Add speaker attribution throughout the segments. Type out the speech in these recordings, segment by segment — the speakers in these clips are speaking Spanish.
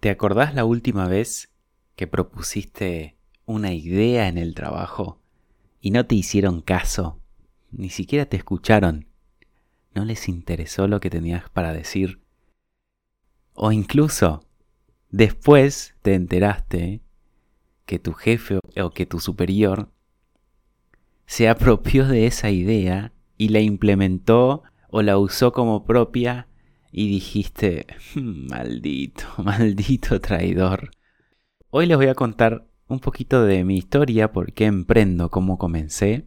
Speaker 1: ¿Te acordás la última vez que propusiste una idea en el trabajo y no te hicieron caso? Ni siquiera te escucharon. No les interesó lo que tenías para decir. O incluso, después te enteraste que tu jefe o que tu superior se apropió de esa idea y la implementó o la usó como propia y dijiste, hmm, maldito, maldito traidor. Hoy les voy a contar un poquito de mi historia, por qué emprendo, cómo comencé.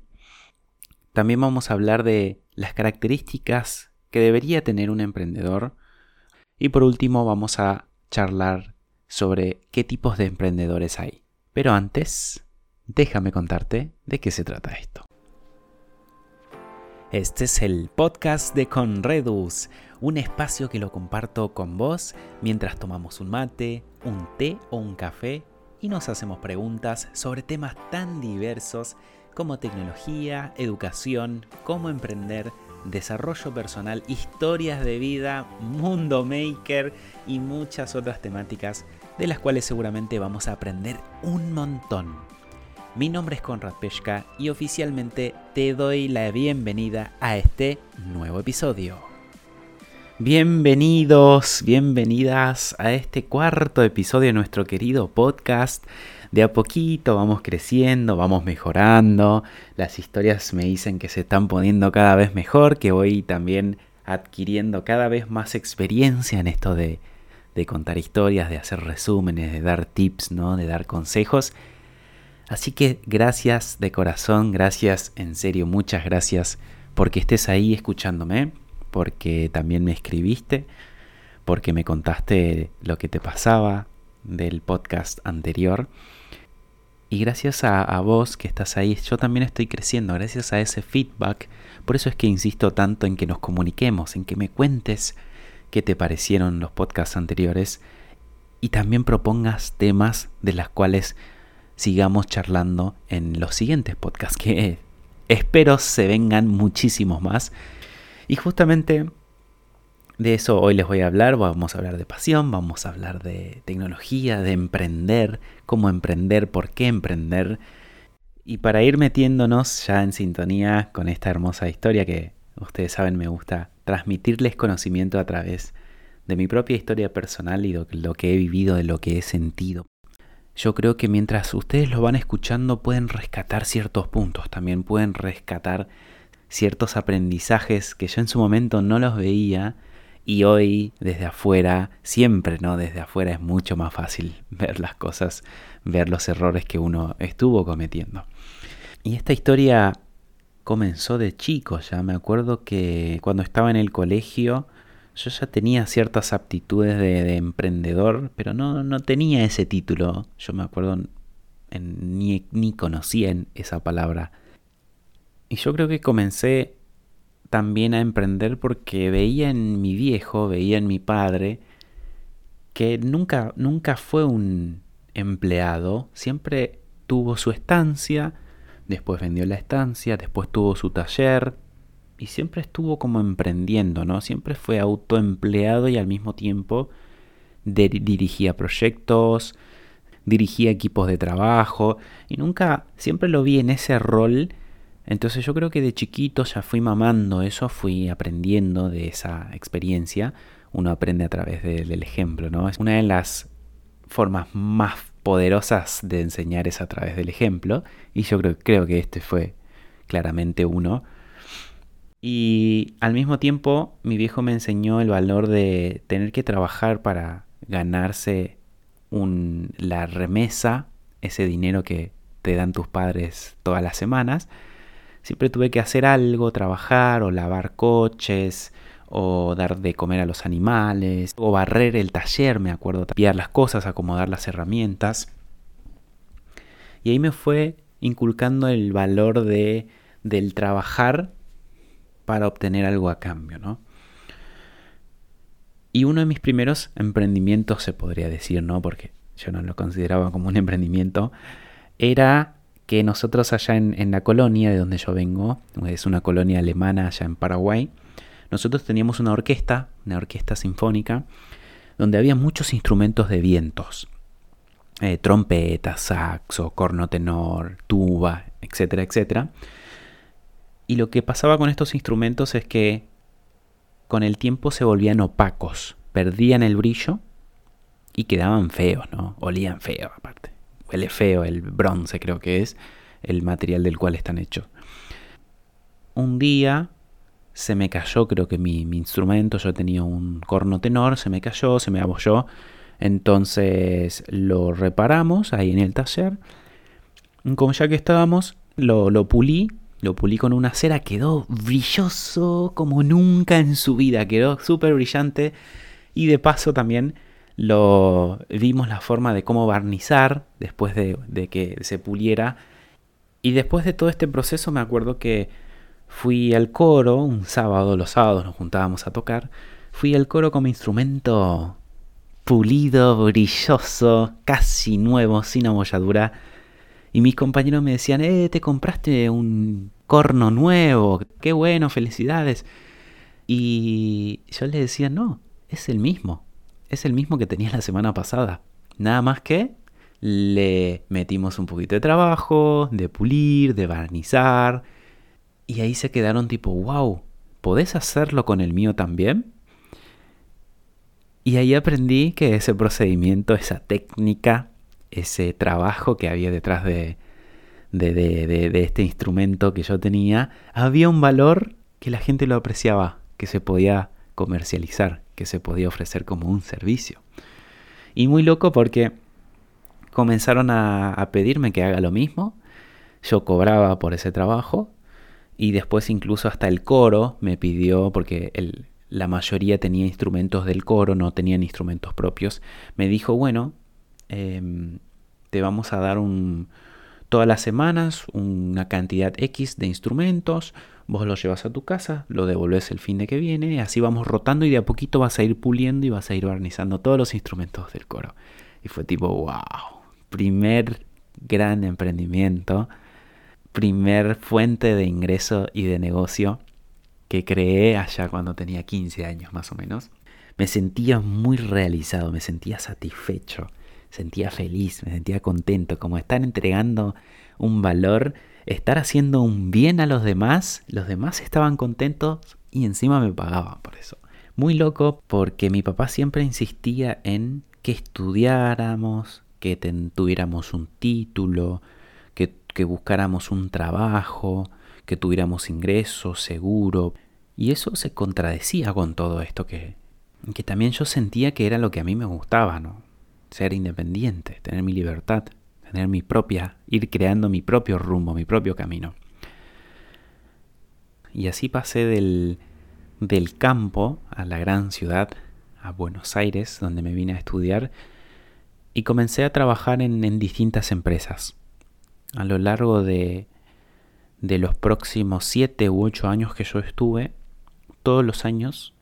Speaker 1: También vamos a hablar de las características que debería tener un emprendedor. Y por último vamos a charlar sobre qué tipos de emprendedores hay. Pero antes, déjame contarte de qué se trata esto. Este es el podcast de Conredus, un espacio que lo comparto con vos mientras tomamos un mate, un té o un café y nos hacemos preguntas sobre temas tan diversos como tecnología, educación, cómo emprender, desarrollo personal, historias de vida, mundo maker y muchas otras temáticas de las cuales seguramente vamos a aprender un montón. Mi nombre es Conrad Peshka y oficialmente te doy la bienvenida a este nuevo episodio. Bienvenidos, bienvenidas a este cuarto episodio de nuestro querido podcast. De a poquito vamos creciendo, vamos mejorando. Las historias me dicen que se están poniendo cada vez mejor, que voy también adquiriendo cada vez más experiencia en esto de, de contar historias, de hacer resúmenes, de dar tips, ¿no? de dar consejos. Así que gracias de corazón, gracias en serio, muchas gracias porque estés ahí escuchándome, porque también me escribiste, porque me contaste lo que te pasaba del podcast anterior. Y gracias a, vos que estás ahí, yo también estoy creciendo, gracias a ese feedback. Por eso es que insisto tanto en que nos comuniquemos, en que me cuentes qué te parecieron los podcasts anteriores y también propongas temas de las cuales sigamos charlando en los siguientes podcasts que espero se vengan muchísimos más. Y justamente de eso hoy les voy a hablar. Vamos a hablar de pasión, vamos a hablar de tecnología, de emprender, cómo emprender, por qué emprender. Y para ir metiéndonos ya en sintonía con esta hermosa historia que ustedes saben me gusta transmitirles conocimiento a través de mi propia historia personal y de lo que he vivido, de lo que he sentido yo creo que mientras ustedes lo van escuchando pueden rescatar ciertos puntos, también pueden rescatar ciertos aprendizajes que yo en su momento no los veía y hoy desde afuera, siempre, ¿no? Desde afuera es mucho más fácil ver las cosas, ver los errores que uno estuvo cometiendo. Y esta historia comenzó de chico, ya me acuerdo que cuando estaba en el colegio yo ya tenía ciertas aptitudes de, emprendedor, pero no, no, tenía ese título. Yo me acuerdo, ni, ni conocía esa palabra. Y yo creo que comencé también a emprender porque veía en mi viejo, veía en mi padre, que nunca, nunca fue un empleado, siempre tuvo su estancia, después vendió la estancia, después tuvo su taller, y siempre estuvo como emprendiendo, ¿no? Siempre fue autoempleado y al mismo tiempo dirigía proyectos, dirigía equipos de trabajo y nunca, siempre lo vi en ese rol. Entonces yo creo que de chiquito ya fui mamando eso, fui aprendiendo de esa experiencia. Uno aprende a través del ejemplo, ¿no? Es una de las formas más poderosas de enseñar es a través del ejemplo y yo creo, creo que este fue claramente uno y al mismo tiempo mi viejo me enseñó el valor de tener que trabajar para ganarse la remesa, ese dinero que te dan tus padres todas las semanas. Siempre tuve que hacer algo, trabajar o lavar coches o dar de comer a los animales o barrer el taller, me acuerdo, tapiar las cosas, acomodar las herramientas. Y ahí me fue inculcando el valor de, del trabajar para obtener algo a cambio, ¿no? Y uno de mis primeros emprendimientos, se podría decir, ¿no? Porque yo no lo consideraba como un emprendimiento, era que nosotros allá en, la colonia de donde yo vengo, es una colonia alemana allá en Paraguay, nosotros teníamos una orquesta, una orquesta sinfónica, donde había muchos instrumentos de vientos. Eh, trompeta, saxo, corno tenor, tuba, etcétera, etcétera. Y lo que pasaba con estos instrumentos es que con el tiempo se volvían opacos, perdían el brillo y quedaban feos, ¿no? Olían feo aparte. Huele feo el bronce creo que es el material del cual están hechos. Un día se me cayó, creo que mi, instrumento, yo tenía un corno tenor, se me cayó, se me abolló. Entonces lo reparamos ahí en el taller. Como ya que estábamos, lo, lo pulí lo pulí con una cera, quedó brilloso como nunca en su vida, quedó súper brillante. Y de paso también lo vimos la forma de cómo barnizar después de, que se puliera. Y después de todo este proceso me acuerdo que fui al coro, un sábado, los sábados nos juntábamos a tocar, fui al coro con mi instrumento pulido, brilloso, casi nuevo, sin amolladura y mis compañeros me decían, eh, te compraste un corno nuevo, qué bueno, felicidades. Y yo les decía, no, es el mismo, es el mismo que tenías la semana pasada. Nada más que le metimos un poquito de trabajo, de pulir, de barnizar. Y ahí se quedaron tipo, wow, ¿podés hacerlo con el mío también? Y ahí aprendí que ese procedimiento, esa técnica, ese trabajo que había detrás de, de, este instrumento que yo tenía, había un valor que la gente lo apreciaba, que se podía comercializar, que se podía ofrecer como un servicio. Y muy loco porque comenzaron a, pedirme que haga lo mismo, yo cobraba por ese trabajo y después incluso hasta el coro me pidió, porque la mayoría tenía instrumentos del coro, no tenían instrumentos propios, me dijo, bueno, Em, te vamos a dar un, todas las semanas una cantidad X de instrumentos, vos los llevas a tu casa, lo devolves el fin de que viene, así vamos rotando y de a poquito vas a ir puliendo y vas a ir barnizando todos los instrumentos del coro. Y fue tipo, wow, primer gran emprendimiento, primer fuente de ingreso y de negocio que creé allá cuando tenía 15 años más o menos. Me sentía muy realizado, me sentía satisfecho sentía feliz, me sentía contento, como estar entregando un valor, estar haciendo un bien a los demás, los demás estaban contentos y encima me pagaban por eso. Muy loco porque mi papá siempre insistía en que estudiáramos, que tuviéramos un título, que, que buscáramos un trabajo, que tuviéramos ingresos, seguro. Y eso se contradecía con todo esto que, que también yo sentía que era lo que a mí me gustaba, ¿no? Ser independiente, tener mi libertad, tener mi propia, ir creando mi propio rumbo, mi propio camino. Y así pasé del, del campo a la gran ciudad, a Buenos Aires, donde me vine a estudiar, y comencé a trabajar en, distintas empresas. A lo largo de, de los próximos siete u ocho años que yo estuve, todos los años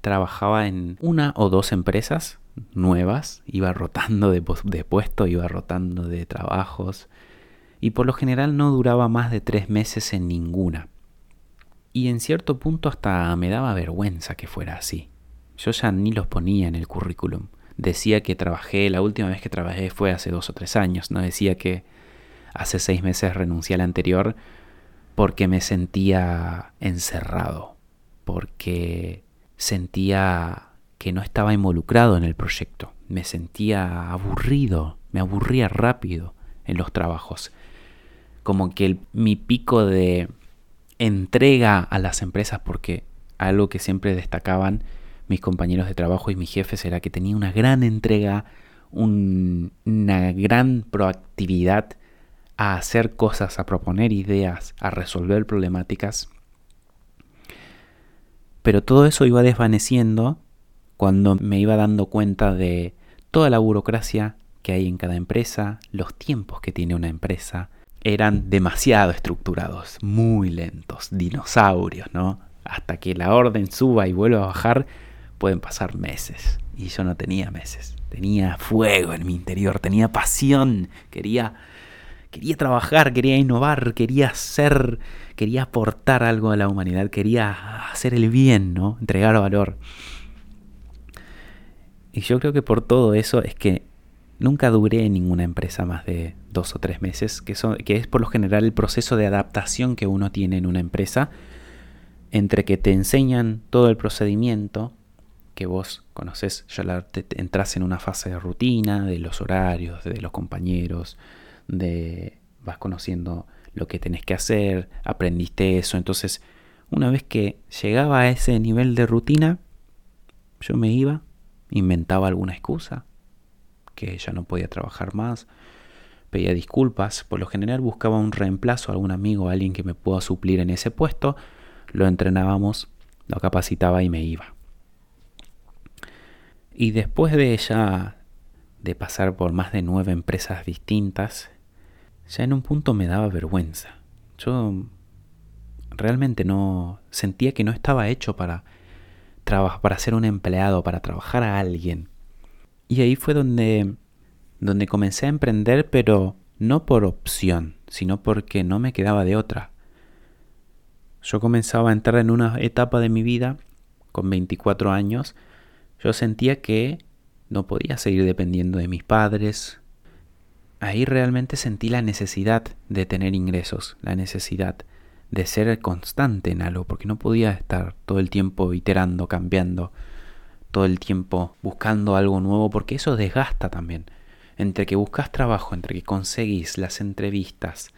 Speaker 1: trabajaba en una o dos empresas nuevas, iba rotando de, puesto, iba rotando de trabajos y por lo general no duraba más de tres meses en ninguna. Y en cierto punto hasta me daba vergüenza que fuera así. Yo ya ni los ponía en el currículum. Decía que trabajé, la última vez que trabajé fue hace dos o tres años, no decía que hace seis meses renuncié al anterior porque me sentía encerrado, porque sentía que no estaba involucrado en el proyecto. Me sentía aburrido, me aburría rápido en los trabajos. Como que mi pico de entrega a las empresas, porque algo que siempre destacaban mis compañeros de trabajo y mis jefes era que tenía una gran entrega, una gran proactividad a hacer cosas, a proponer ideas, a resolver problemáticas. Pero todo eso iba desvaneciendo cuando me iba dando cuenta de toda la burocracia que hay en cada empresa, los tiempos que tiene una empresa, eran demasiado estructurados, muy lentos, dinosaurios, ¿no? Hasta que la orden suba y vuelva a bajar, pueden pasar meses. Y yo no tenía meses, tenía fuego en mi interior, tenía pasión, quería, quería trabajar, quería innovar, quería ser, quería aportar algo a la humanidad, quería hacer el bien, ¿no? Entregar valor. Y yo creo que por todo eso es que nunca duré en ninguna empresa más de dos o tres meses, que, que es por lo general el proceso de adaptación que uno tiene en una empresa, entre que te enseñan todo el procedimiento, que vos conoces, ya entras en una fase de rutina, de los horarios, de los compañeros, de vas conociendo lo que tenés que hacer, aprendiste eso, entonces una vez que llegaba a ese nivel de rutina, yo me iba, inventaba alguna excusa, que ya no podía trabajar más, pedía disculpas, por lo general buscaba un reemplazo, algún amigo, alguien que me pueda suplir en ese puesto, lo entrenábamos, lo capacitaba y me iba. Y después de ya de pasar por más de nueve empresas distintas, ya en un punto me daba vergüenza. Yo realmente no sentía que no estaba hecho para para ser un empleado, para trabajar a alguien. Y ahí fue donde donde comencé a emprender, pero no por opción, sino porque no me quedaba de otra. Yo comenzaba a entrar en una etapa de mi vida con 24 años yo sentía que no podía seguir dependiendo de mis padres. Ahí realmente sentí la necesidad de tener ingresos, la necesidad de ser constante en algo, porque no podía estar todo el tiempo iterando, cambiando, todo el tiempo buscando algo nuevo, porque eso desgasta también. Entre que buscas trabajo, entre que conseguís las entrevistas,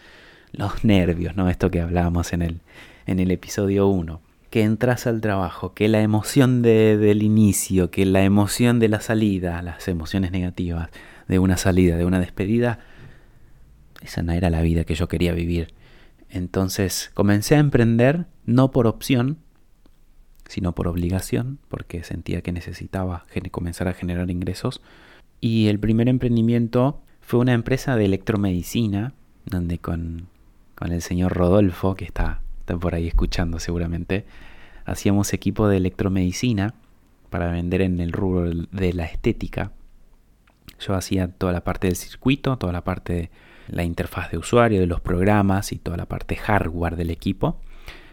Speaker 1: los nervios, ¿no? Esto que hablábamos en el, en el episodio 1 que entras al trabajo, que la emoción del inicio, que la emoción de la salida, las emociones negativas de una salida, de una despedida, esa no era la vida que yo quería vivir. Entonces comencé a emprender no por opción, sino por obligación, porque sentía que necesitaba comenzar a generar ingresos. Y el primer emprendimiento fue una empresa de electromedicina, donde con, con el señor Rodolfo, que está por ahí escuchando seguramente, hacíamos equipo de electromedicina para vender en el rubro de la estética. Yo hacía toda la parte del circuito, toda la parte de la interfaz de usuario, de los programas y toda la parte hardware del equipo.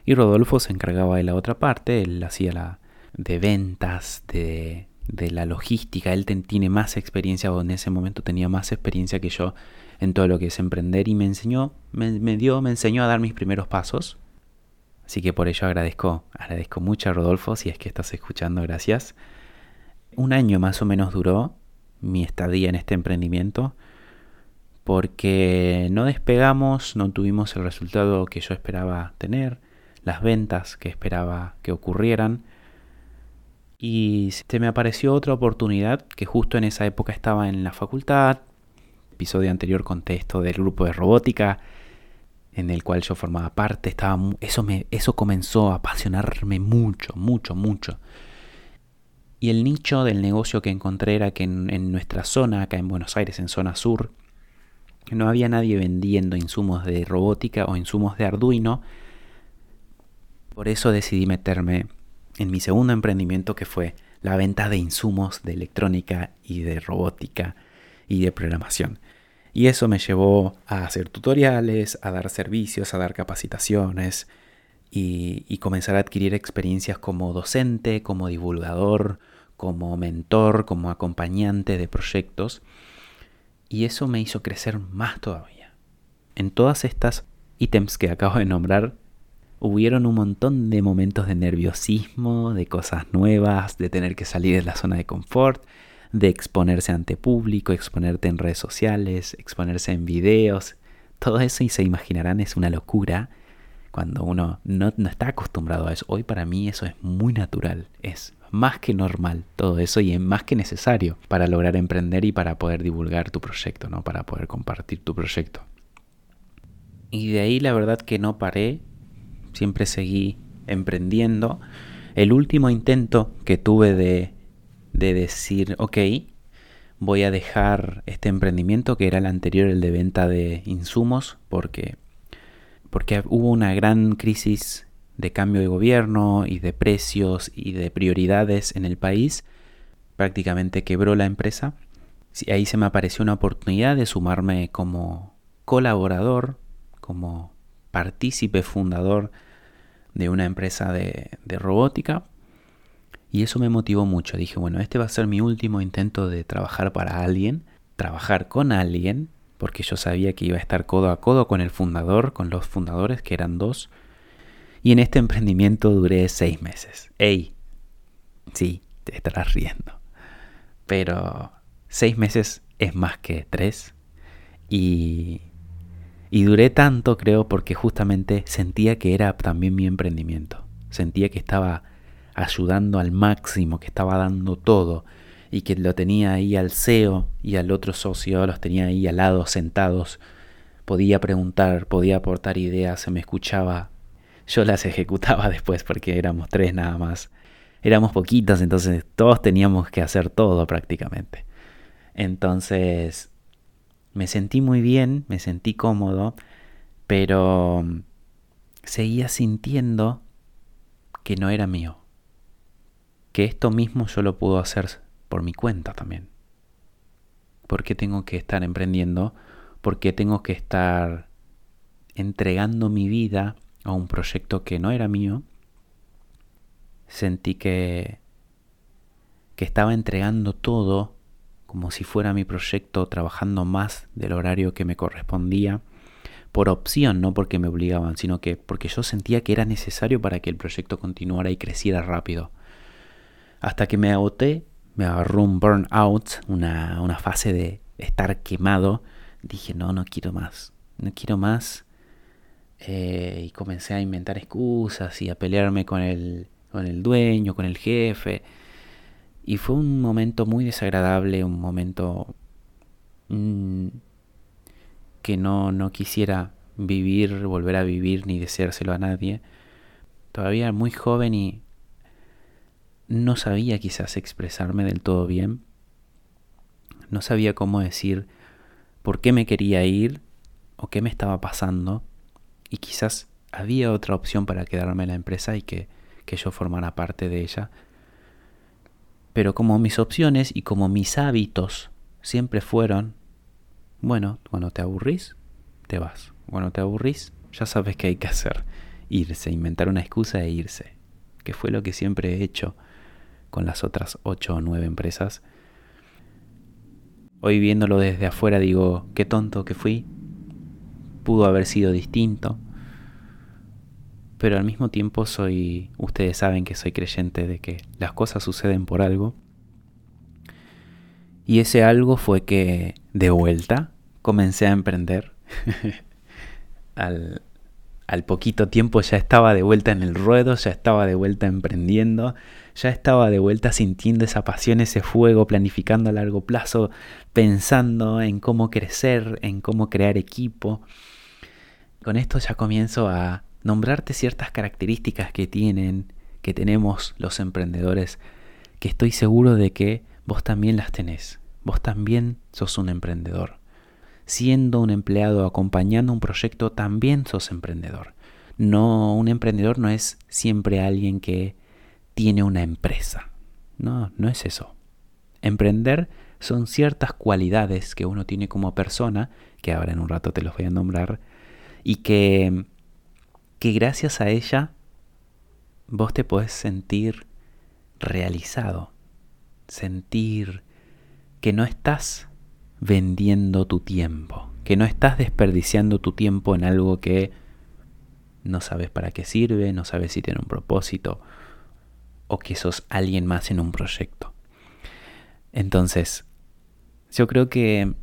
Speaker 1: Y Rodolfo se encargaba de la otra parte, él hacía la de ventas, de, de la logística. Él tiene más experiencia, o en ese momento tenía más experiencia que yo en todo lo que es emprender y me enseñó, me dio, me enseñó a dar mis primeros pasos Así que por ello agradezco, agradezco mucho a Rodolfo, si es que estás escuchando, gracias. Un año más o menos duró mi estadía en este emprendimiento porque no despegamos, no tuvimos el resultado que yo esperaba tener, las ventas que esperaba que ocurrieran. Y se me apareció otra oportunidad que justo en esa época estaba en la facultad. Episodio anterior conté esto del grupo de robótica en el cual yo formaba parte, estaba, eso, eso comenzó a apasionarme mucho, mucho, mucho. Y el nicho del negocio que encontré era que en, en, nuestra zona, acá en Buenos Aires, en zona sur, no había nadie vendiendo insumos de robótica o insumos de Arduino. Por eso decidí meterme en mi segundo emprendimiento que fue la venta de insumos de electrónica y de robótica y de programación. Y eso me llevó a hacer tutoriales, a dar servicios, a dar capacitaciones y, comenzar a adquirir experiencias como docente, como divulgador, como mentor, como acompañante de proyectos. Y eso me hizo crecer más todavía. En todas estas ítems que acabo de nombrar, hubieron un montón de momentos de nerviosismo, de cosas nuevas, de tener que salir de la zona de confort, de exponerse ante público, exponerte en redes sociales, exponerse en videos. Todo eso, y se imaginarán, es una locura cuando uno no, está acostumbrado a eso. Hoy para mí eso es muy natural, es más que normal todo eso y es más que necesario para lograr emprender y para poder divulgar tu proyecto, ¿no? Para poder compartir tu proyecto. Y de ahí la verdad que no paré, siempre seguí emprendiendo. El último intento que tuve de de decir, ok, voy a dejar este emprendimiento que era el anterior, el de venta de insumos, porque, porque hubo una gran crisis de cambio de gobierno y de precios y de prioridades en el país. Prácticamente quebró la empresa. Ahí se me apareció una oportunidad de sumarme como colaborador, como partícipe fundador de una empresa de, de robótica Y eso me motivó mucho. Dije, bueno, este va a ser mi último intento de trabajar para alguien, trabajar con alguien, porque yo sabía que iba a estar codo a codo con el fundador, con los fundadores, que eran dos. Y en este emprendimiento duré seis meses. ¡Ey! Sí, te estarás riendo. Pero seis meses es más que tres. Y, y duré tanto, creo, porque justamente sentía que era también mi emprendimiento. Sentía que estaba ayudando al máximo, que estaba dando todo y que lo tenía ahí al CEO y al otro socio, los tenía ahí al lado sentados. Podía preguntar, podía aportar ideas, se me escuchaba. Yo las ejecutaba después porque éramos tres nada más. Éramos poquitos, entonces todos teníamos que hacer todo prácticamente. Entonces me sentí muy bien, me sentí cómodo, pero seguía sintiendo que no era mío que esto mismo yo lo puedo hacer por mi cuenta también. ¿Por qué tengo que estar emprendiendo? ¿Por qué tengo que estar entregando mi vida a un proyecto que no era mío? Sentí que, que estaba entregando todo como si fuera mi proyecto, trabajando más del horario que me correspondía, por opción, no porque me obligaban, sino que porque yo sentía que era necesario para que el proyecto continuara y creciera rápido. Hasta que me agoté, me agarró un burnout, una, una fase de estar quemado. Dije, no, no quiero más, no quiero más. Eh, y comencé a inventar excusas y a pelearme con el, con el dueño, con el jefe. Y fue un momento muy desagradable, un momento mm, que no, no quisiera vivir, volver a vivir ni deseárselo a nadie. Todavía muy joven y no sabía quizás expresarme del todo bien. No sabía cómo decir por qué me quería ir o qué me estaba pasando. Y quizás había otra opción para quedarme en la empresa y que, que yo formara parte de ella. Pero como mis opciones y como mis hábitos siempre fueron, bueno, cuando te aburrís, te vas. Cuando te aburrís, ya sabes qué hay que hacer. Irse, inventar una excusa e irse. Que fue lo que siempre he hecho con las otras 8 o 9 empresas. Hoy viéndolo desde afuera digo, qué tonto que fui. Pudo haber sido distinto. Pero al mismo tiempo soy, ustedes saben que soy creyente de que las cosas suceden por algo. Y ese algo fue que de vuelta comencé a emprender. al, al poquito tiempo ya estaba de vuelta en el ruedo, ya estaba de vuelta emprendiendo, ya estaba de vuelta sintiendo esa pasión, ese fuego, planificando a largo plazo, pensando en cómo crecer, en cómo crear equipo. Con esto ya comienzo a nombrarte ciertas características que tienen, que tenemos los emprendedores, que estoy seguro de que vos también las tenés. Vos también sos un emprendedor siendo un empleado acompañando un proyecto, también sos emprendedor. No, un emprendedor no es siempre alguien que tiene una empresa. No, no es eso. Emprender son ciertas cualidades que uno tiene como persona, que ahora en un rato te los voy a nombrar, y que, que gracias a ella vos te podés sentir realizado, sentir que no estás vendiendo tu tiempo, que no estás desperdiciando tu tiempo en algo que no sabes para qué sirve, no sabes si tiene un propósito o que sos alguien más en un proyecto. Entonces, yo creo que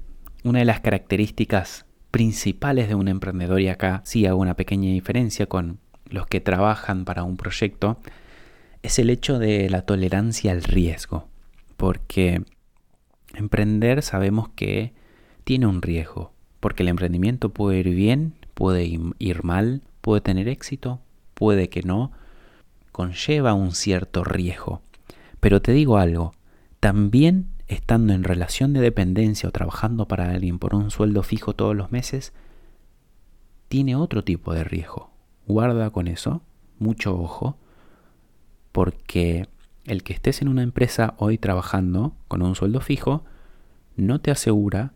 Speaker 1: una de las características principales de un emprendedor, y acá sí hago una pequeña diferencia con los que trabajan para un proyecto, es el hecho de la tolerancia al riesgo. Porque Emprender sabemos que tiene un riesgo, porque el emprendimiento puede ir bien, puede ir mal, puede tener éxito, puede que no, conlleva un cierto riesgo. Pero te digo algo, también estando en relación de dependencia o trabajando para alguien por un sueldo fijo todos los meses, tiene otro tipo de riesgo. Guarda con eso, mucho ojo, porque el que estés en una empresa hoy trabajando con un sueldo fijo no te asegura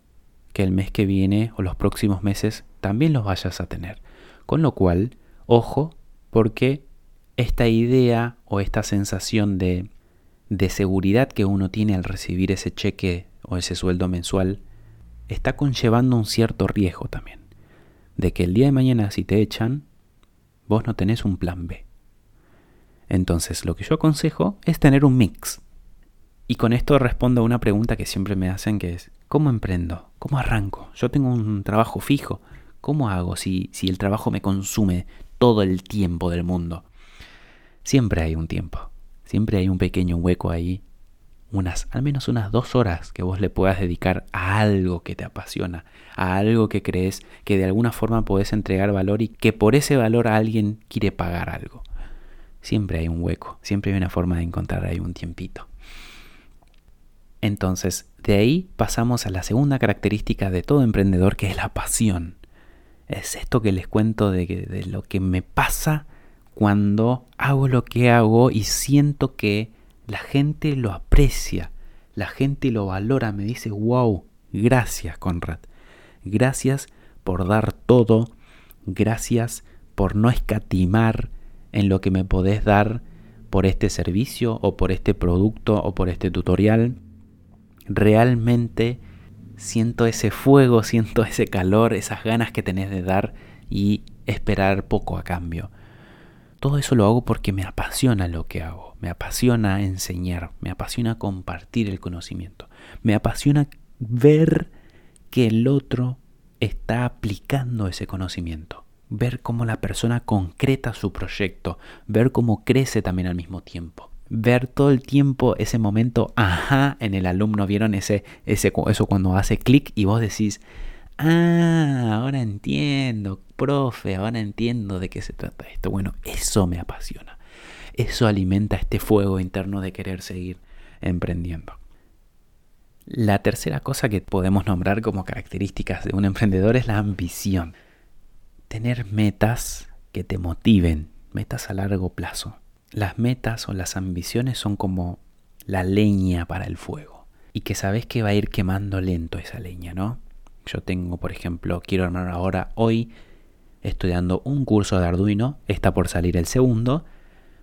Speaker 1: que el mes que viene o los próximos meses también los vayas a tener. Con lo cual, ojo, porque esta idea o esta sensación de de seguridad que uno tiene al recibir ese cheque o ese sueldo mensual está conllevando un cierto riesgo también. De que el día de mañana si te echan, vos no tenés un plan B. Entonces lo que yo aconsejo es tener un mix. Y con esto respondo a una pregunta que siempre me hacen que es, ¿cómo emprendo? ¿Cómo arranco? Yo tengo un trabajo fijo. ¿Cómo hago si, si el trabajo me consume todo el tiempo del mundo? Siempre hay un tiempo. Siempre hay un pequeño hueco ahí unas, al menos unas dos horas que vos le puedas dedicar a algo que te apasiona, a algo que crees que de alguna forma podés entregar valor y que por ese valor alguien quiere pagar algo. Siempre hay un hueco, siempre hay una forma de encontrar ahí un tiempito. Entonces, de ahí pasamos a la segunda característica de todo emprendedor, que es la pasión. Es esto que les cuento de, de lo que me pasa cuando hago lo que hago y siento que la gente lo aprecia, la gente lo valora, me dice, wow, gracias Conrad, gracias por dar todo, gracias por no escatimar en lo que me podés dar por este servicio o por este producto o por este tutorial. Realmente siento ese fuego, siento ese calor, esas ganas que tenés de dar y esperar poco a cambio. Todo eso lo hago porque me apasiona lo que hago, me apasiona enseñar, me apasiona compartir el conocimiento, me apasiona ver que el otro está aplicando ese conocimiento, ver cómo la persona concreta su proyecto, ver cómo crece también al mismo tiempo, ver todo el tiempo ese momento, ajá, en el alumno, vieron ese, ese eso cuando hace clic y vos decís, ah, ahora entiendo, profe, ahora entiendo de qué se trata esto. Bueno, eso me apasiona. Eso alimenta este fuego interno de querer seguir emprendiendo. La tercera cosa que podemos nombrar como características de un emprendedor es la ambición. Tener metas que te motiven, metas a largo plazo. Las metas o las ambiciones son como la leña para el fuego y que sabes que va a ir quemando lento esa leña, ¿no? Yo tengo, por ejemplo, quiero armar ahora, hoy estudiando un curso de Arduino, está por salir el segundo,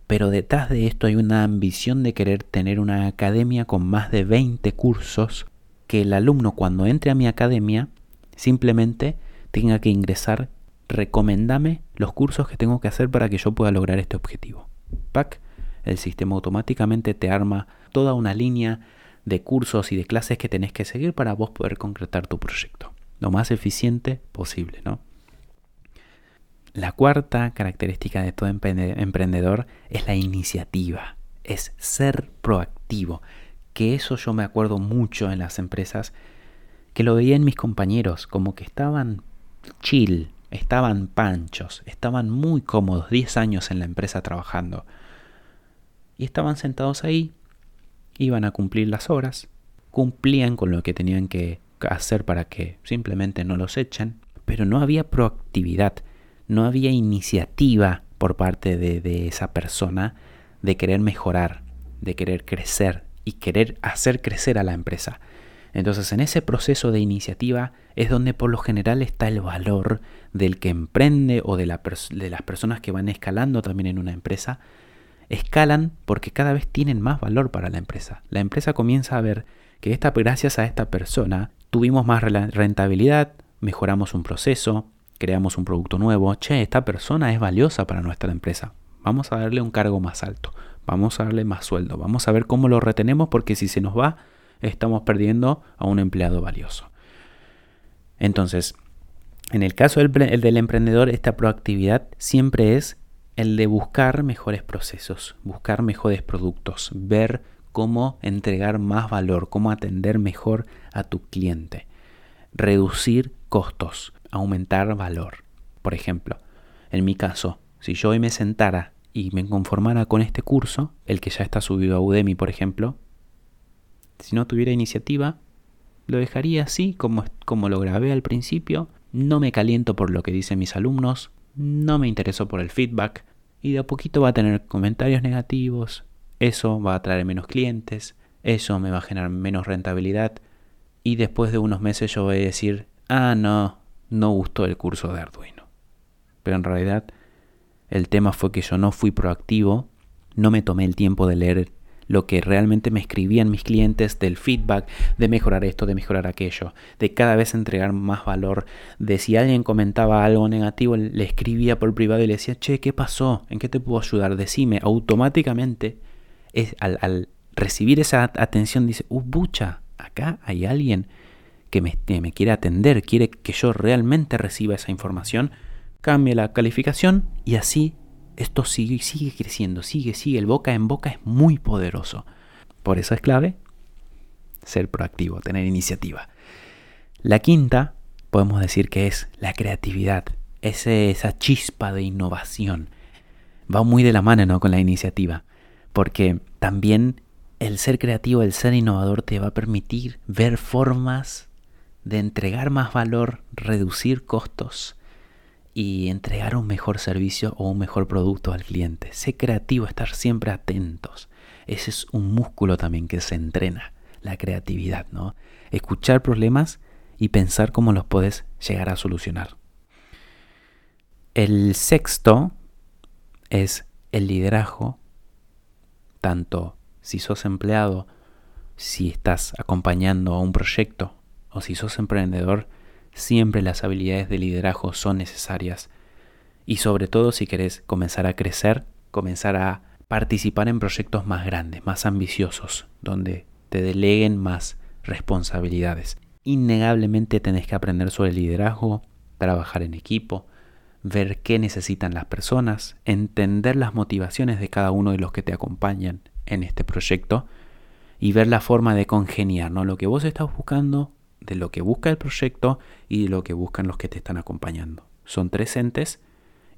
Speaker 1: pero detrás de esto hay una ambición de querer tener una academia con más de 20 cursos que el alumno cuando entre a mi academia simplemente tenga que ingresar, recomendame los cursos que tengo que hacer para que yo pueda lograr este objetivo. PAC, el sistema automáticamente te arma toda una línea de cursos y de clases que tenés que seguir para vos poder concretar tu proyecto lo más eficiente posible, ¿no? La cuarta característica de todo emprendedor es la iniciativa, es ser proactivo, que eso yo me acuerdo mucho en las empresas, que lo veía en mis compañeros, como que estaban chill, estaban panchos, estaban muy cómodos, 10 años en la empresa trabajando, y estaban sentados ahí, iban a cumplir las horas, cumplían con lo que tenían que hacer para que simplemente no los echen, pero no había proactividad, no había iniciativa por parte de, de esa persona de querer mejorar, de querer crecer y querer hacer crecer a la empresa. Entonces en ese proceso de iniciativa es donde por lo general está el valor del que emprende o de, la de, las personas que van escalando también en una empresa. Escalan porque cada vez tienen más valor para la empresa. La empresa comienza a ver que esta, gracias a esta persona tuvimos más rentabilidad, mejoramos un proceso, creamos un producto nuevo. Che, esta persona es valiosa para nuestra empresa. Vamos a darle un cargo más alto, vamos a darle más sueldo, vamos a ver cómo lo retenemos porque si se nos va, estamos perdiendo a un empleado valioso. Entonces, en el caso del, emprendedor, esta proactividad siempre es el de buscar mejores procesos, buscar mejores productos, ver cómo entregar más valor, cómo atender mejor a tu cliente. Reducir costos, aumentar valor. Por ejemplo, en mi caso, si yo hoy me sentara y me conformara con este curso, el que ya está subido a Udemy, por ejemplo, si no tuviera iniciativa, lo dejaría así como, como lo grabé al principio, no me caliento por lo que dicen mis alumnos, no me intereso por el feedback y de a poquito va a tener comentarios negativos, eso va a traer menos clientes, eso me va a generar menos rentabilidad y después de unos meses yo voy a decir, ah, no, no gustó el curso de Arduino. Pero en realidad el tema fue que yo no fui proactivo, no me tomé el tiempo de leer lo que realmente me escribían mis clientes, del feedback, de mejorar esto, de mejorar aquello, de cada vez entregar más valor, de si alguien comentaba algo negativo, le escribía por privado y le decía, che, ¿qué pasó? ¿En qué te puedo ayudar? Decime, automáticamente, es, al, recibir esa atención, dice, uh, bucha, acá hay alguien que me, quiere atender, quiere que yo realmente reciba esa información, cambia la calificación y así esto sigue, sigue creciendo, sigue, sigue. El boca en boca es muy poderoso. Por eso es clave ser proactivo, tener iniciativa. La quinta, podemos decir que es la creatividad, ese, esa chispa de innovación. Va muy de la mano con la iniciativa, porque también el ser creativo, el ser innovador te va a permitir ver formas de entregar más valor, reducir costos, y entregar un mejor servicio o un mejor producto al cliente. Sé creativo, estar siempre atentos. Ese es un músculo también que se entrena, la creatividad, ¿no? Escuchar problemas y pensar cómo los puedes llegar a solucionar. El sexto es el liderazgo, tanto si sos empleado, si estás acompañando a un proyecto o si sos emprendedor, siempre las habilidades de liderazgo son necesarias. Y sobre todo si querés comenzar a crecer, comenzar a participar en proyectos más grandes, más ambiciosos, donde te deleguen más responsabilidades. Innegablemente tenés que aprender sobre liderazgo, trabajar en equipo, ver qué necesitan las personas, entender las motivaciones de cada uno de los que te acompañan en este proyecto y ver la forma de congeniar. Lo que vos estás buscando de lo que busca el proyecto y de lo que buscan los que te están acompañando. Son tres entes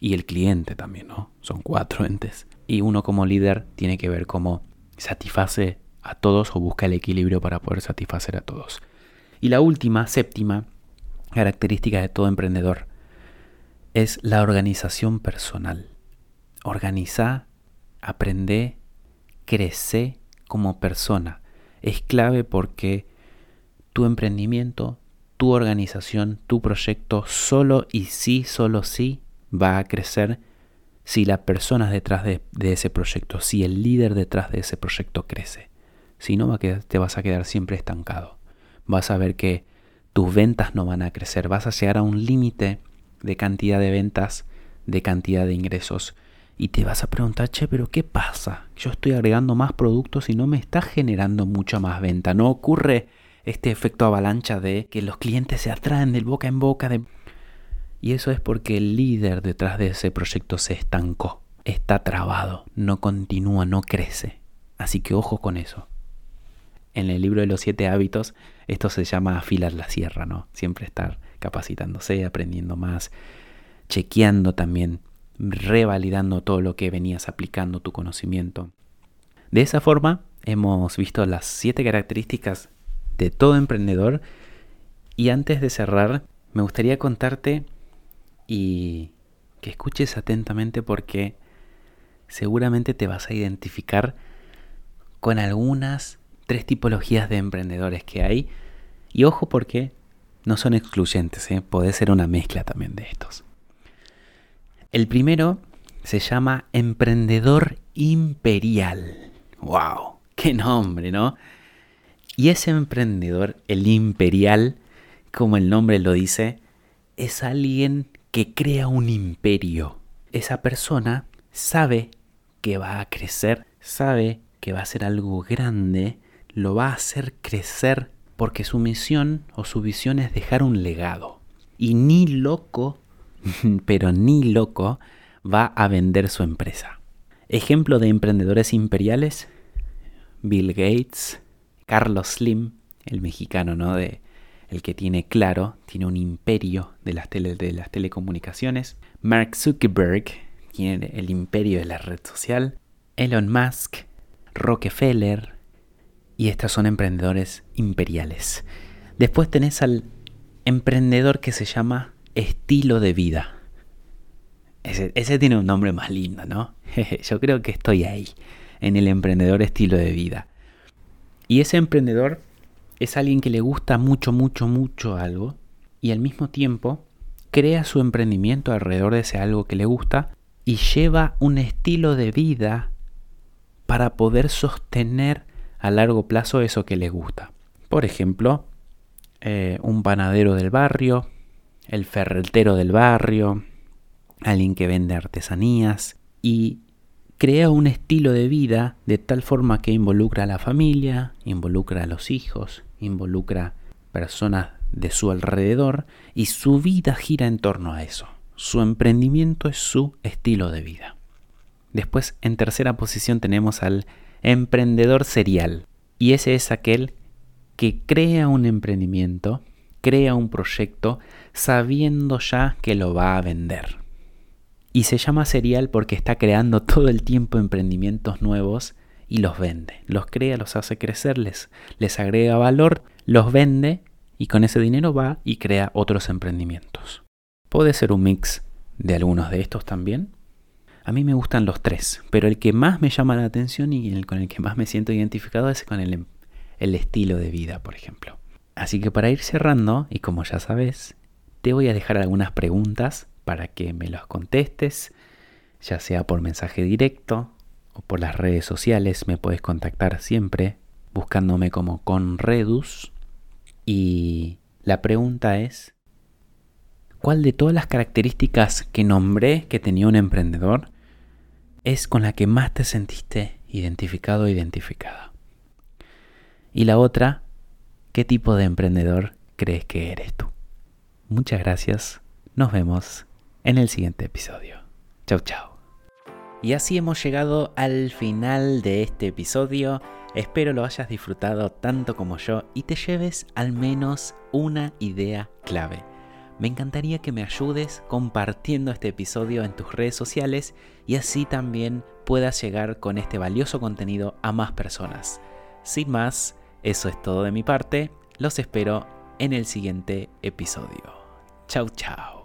Speaker 1: y el cliente también, ¿no? Son cuatro entes. Y uno como líder tiene que ver cómo satisface a todos o busca el equilibrio para poder satisfacer a todos. Y la última, séptima característica de todo emprendedor es la organización personal. Organiza, aprende, crece como persona. Es clave porque tu emprendimiento, tu organización, tu proyecto solo y sí, solo sí va a crecer si las personas detrás de, ese proyecto, si el líder detrás de ese proyecto crece. Si no, te vas a quedar siempre estancado. Vas a ver que tus ventas no van a crecer, vas a llegar a un límite de cantidad de ventas, de cantidad de ingresos. Y te vas a preguntar, che, pero ¿qué pasa? Yo estoy agregando más productos y no me está generando mucha más venta. No ocurre este efecto avalancha de que los clientes se atraen del boca en boca. De... Y eso es porque el líder detrás de ese proyecto se estancó, está trabado, no continúa, no crece. Así que ojo con eso. En el libro de los siete hábitos, esto se llama afilar la sierra, ¿no? Siempre estar capacitándose, aprendiendo más, chequeando también, revalidando todo lo que venías aplicando tu conocimiento. De esa forma, hemos visto las siete características de todo emprendedor. Y antes de cerrar, me gustaría contarte y que escuches atentamente porque seguramente te vas a identificar con algunas tres tipologías de emprendedores que hay. Y ojo porque no son excluyentes, ¿eh? puede ser una mezcla también de estos. El primero se llama emprendedor imperial. ¡Wow! ¡Qué nombre, ¿no? Y ese emprendedor, el imperial, como el nombre lo dice, es alguien que crea un imperio. Esa persona sabe que va a crecer, sabe que va a ser algo grande, lo va a hacer crecer porque su misión o su visión es dejar un legado. Y ni loco, pero ni loco, va a vender su empresa. Ejemplo de emprendedores imperiales, Bill Gates, Carlos Slim, el mexicano, ¿no? De, el que tiene claro, tiene un imperio de las, de las telecomunicaciones. Mark Zuckerberg tiene el imperio de la red social. Elon Musk, Rockefeller, y estos son emprendedores imperiales. Después tenés al emprendedor que se llama estilo de vida. Ese, ese tiene un nombre más lindo, ¿no? Yo creo que estoy ahí, en el emprendedor estilo de vida. Y ese emprendedor es alguien que le gusta mucho, mucho, mucho algo y al mismo tiempo crea su emprendimiento alrededor de ese algo que le gusta y lleva un estilo de vida para poder sostener a largo plazo eso que les gusta. Por ejemplo, eh, un panadero del barrio, el ferretero del barrio, alguien que vende artesanías y crea un estilo de vida de tal forma que involucra a la familia, involucra a los hijos, involucra personas de su alrededor y su vida gira en torno a eso. Su emprendimiento es su estilo de vida. Después, en tercera posición tenemos al emprendedor serial. Y ese es aquel que crea un emprendimiento, crea un proyecto sabiendo ya que lo va a vender. Y se llama serial porque está creando todo el tiempo emprendimientos nuevos y los vende. Los crea, los hace crecer, les, les agrega valor, los vende y con ese dinero va y crea otros emprendimientos. Puede ser un mix de algunos de estos también. A mí me gustan los tres, pero el que más me llama la atención y el con el que más me siento identificado es con el, el estilo de vida, por ejemplo. Así que para ir cerrando, y como ya sabes, te voy a dejar algunas preguntas para que me las contestes, ya sea por mensaje directo o por las redes sociales. Me puedes contactar siempre buscándome como Conredus. Y la pregunta es, ¿cuál de todas las características que nombré que tenía un emprendedor es con la que más te sentiste identificado o identificada? Y la otra, ¿qué tipo de emprendedor crees que eres tú? Muchas gracias. Nos vemos en el siguiente episodio. Chau, chau. Y así hemos llegado al final de este episodio. Espero lo hayas disfrutado tanto como yo y te lleves al menos una idea clave. Me encantaría que me ayudes compartiendo este episodio en tus redes sociales y así también puedas llegar con este valioso contenido a más personas. Sin más, eso es todo de mi parte. Los espero en el siguiente episodio. Chau, chau.